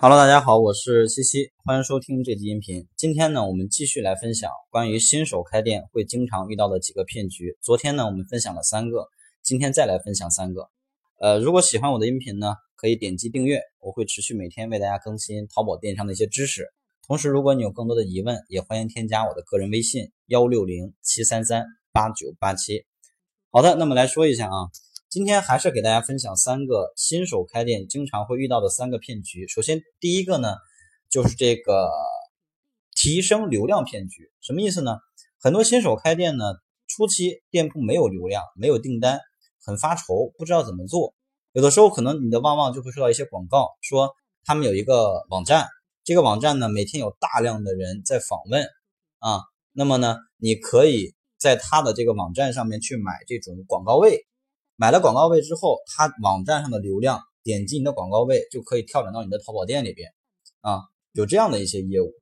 Hello，大家好，我是西西，欢迎收听这期音频。今天呢，我们继续来分享关于新手开店会经常遇到的几个骗局。昨天呢，我们分享了三个，今天再来分享三个。呃，如果喜欢我的音频呢，可以点击订阅，我会持续每天为大家更新淘宝电商的一些知识。同时，如果你有更多的疑问，也欢迎添加我的个人微信幺六零七三三八九八七。好的，那么来说一下啊。今天还是给大家分享三个新手开店经常会遇到的三个骗局。首先，第一个呢，就是这个提升流量骗局。什么意思呢？很多新手开店呢，初期店铺没有流量，没有订单，很发愁，不知道怎么做。有的时候可能你的旺旺就会收到一些广告，说他们有一个网站，这个网站呢每天有大量的人在访问啊，那么呢，你可以在他的这个网站上面去买这种广告位。买了广告位之后，他网站上的流量点击你的广告位就可以跳转到你的淘宝店里边，啊，有这样的一些业务。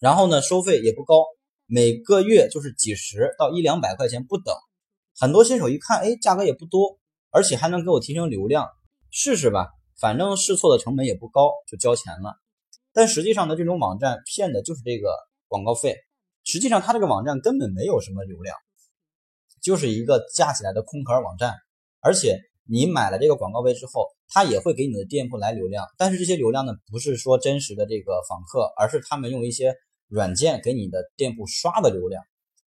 然后呢，收费也不高，每个月就是几十到一两百块钱不等。很多新手一看，哎，价格也不多，而且还能给我提升流量，试试吧，反正试错的成本也不高，就交钱了。但实际上呢，这种网站骗的就是这个广告费，实际上他这个网站根本没有什么流量。就是一个架起来的空壳网站，而且你买了这个广告位之后，它也会给你的店铺来流量，但是这些流量呢，不是说真实的这个访客，而是他们用一些软件给你的店铺刷的流量，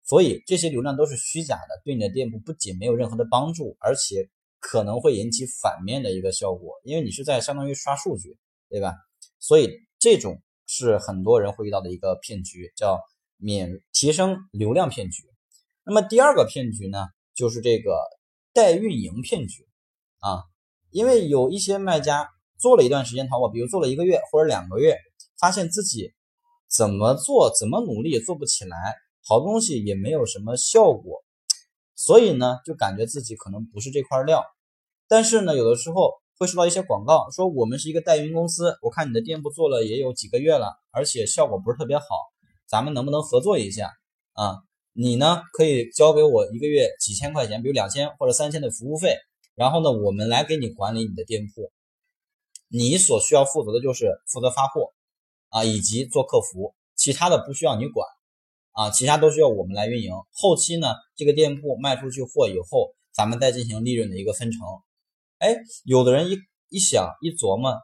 所以这些流量都是虚假的，对你的店铺不仅没有任何的帮助，而且可能会引起反面的一个效果，因为你是在相当于刷数据，对吧？所以这种是很多人会遇到的一个骗局，叫免提升流量骗局。那么第二个骗局呢，就是这个代运营骗局啊，因为有一些卖家做了一段时间淘宝，比如做了一个月或者两个月，发现自己怎么做怎么努力也做不起来，好东西也没有什么效果，所以呢，就感觉自己可能不是这块料。但是呢，有的时候会收到一些广告，说我们是一个代运营公司，我看你的店铺做了也有几个月了，而且效果不是特别好，咱们能不能合作一下啊？你呢，可以交给我一个月几千块钱，比如两千或者三千的服务费，然后呢，我们来给你管理你的店铺。你所需要负责的就是负责发货啊，以及做客服，其他的不需要你管啊，其他都需要我们来运营。后期呢，这个店铺卖出去货以后，咱们再进行利润的一个分成。哎，有的人一一想一琢磨，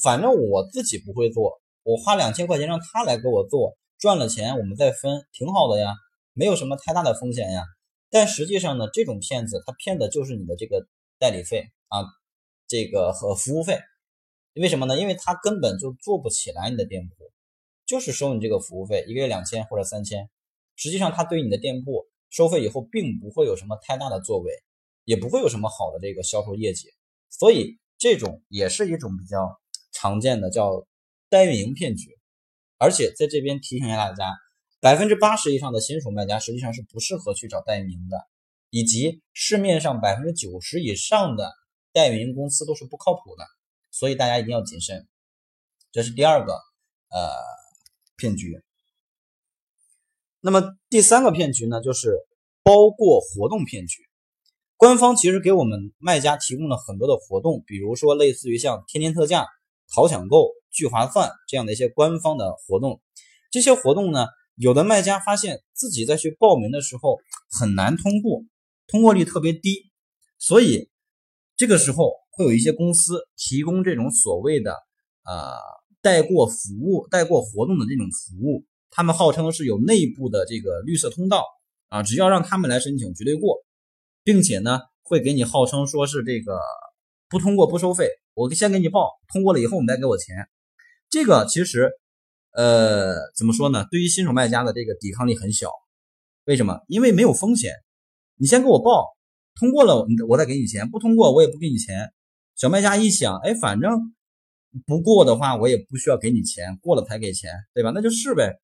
反正我自己不会做，我花两千块钱让他来给我做，赚了钱我们再分，挺好的呀。没有什么太大的风险呀，但实际上呢，这种骗子他骗的就是你的这个代理费啊，这个和服务费。为什么呢？因为他根本就做不起来你的店铺，就是收你这个服务费，一个月两千或者三千。实际上他对你的店铺收费以后，并不会有什么太大的作为，也不会有什么好的这个销售业绩。所以这种也是一种比较常见的叫代运营骗局。而且在这边提醒一下大家。百分之八十以上的新手卖家实际上是不适合去找代运营的，以及市面上百分之九十以上的代运营公司都是不靠谱的，所以大家一定要谨慎。这是第二个呃骗局。那么第三个骗局呢，就是包过活动骗局。官方其实给我们卖家提供了很多的活动，比如说类似于像天天特价、淘抢购、聚划算这样的一些官方的活动，这些活动呢。有的卖家发现自己在去报名的时候很难通过，通过率特别低，所以这个时候会有一些公司提供这种所谓的呃带过服务、带过活动的这种服务，他们号称是有内部的这个绿色通道啊，只要让他们来申请绝对过，并且呢会给你号称说是这个不通过不收费，我先给你报，通过了以后你再给我钱，这个其实。呃，怎么说呢？对于新手卖家的这个抵抗力很小，为什么？因为没有风险。你先给我报，通过了，我再给你钱；不通过，我也不给你钱。小卖家一想，哎，反正不过的话，我也不需要给你钱，过了才给钱，对吧？那就是呗。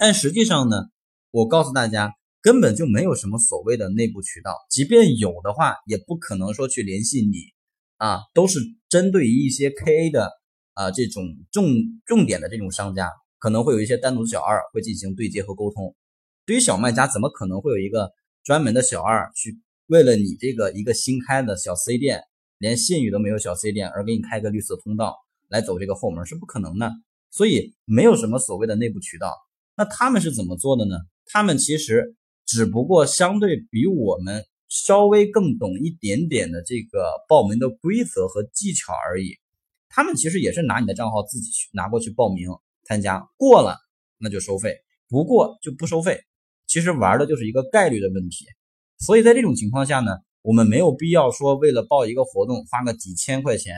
但实际上呢，我告诉大家，根本就没有什么所谓的内部渠道，即便有的话，也不可能说去联系你啊，都是针对于一些 KA 的。啊，这种重重点的这种商家可能会有一些单独小二会进行对接和沟通。对于小卖家，怎么可能会有一个专门的小二去为了你这个一个新开的小 C 店，连信誉都没有小 C 店而给你开个绿色通道？来走这个后门是不可能的，所以没有什么所谓的内部渠道。那他们是怎么做的呢？他们其实只不过相对比我们稍微更懂一点点的这个报名的规则和技巧而已。他们其实也是拿你的账号自己去拿过去报名参加，过了那就收费，不过就不收费。其实玩的就是一个概率的问题。所以在这种情况下呢，我们没有必要说为了报一个活动花个几千块钱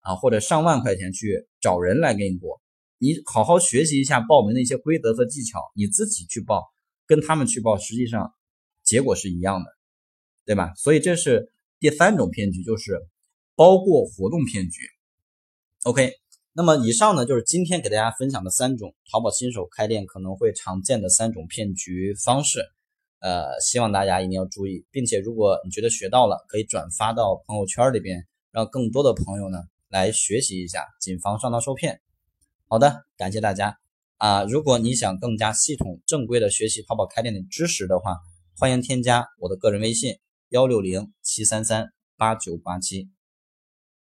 啊或者上万块钱去找人来给你过。你好好学习一下报名的一些规则和技巧，你自己去报，跟他们去报，实际上结果是一样的，对吧？所以这是第三种骗局，就是包过活动骗局。OK，那么以上呢就是今天给大家分享的三种淘宝新手开店可能会常见的三种骗局方式。呃，希望大家一定要注意，并且如果你觉得学到了，可以转发到朋友圈里边，让更多的朋友呢来学习一下，谨防上当受骗。好的，感谢大家啊！如果你想更加系统、正规的学习淘宝开店的知识的话，欢迎添加我的个人微信：幺六零七三三八九八七。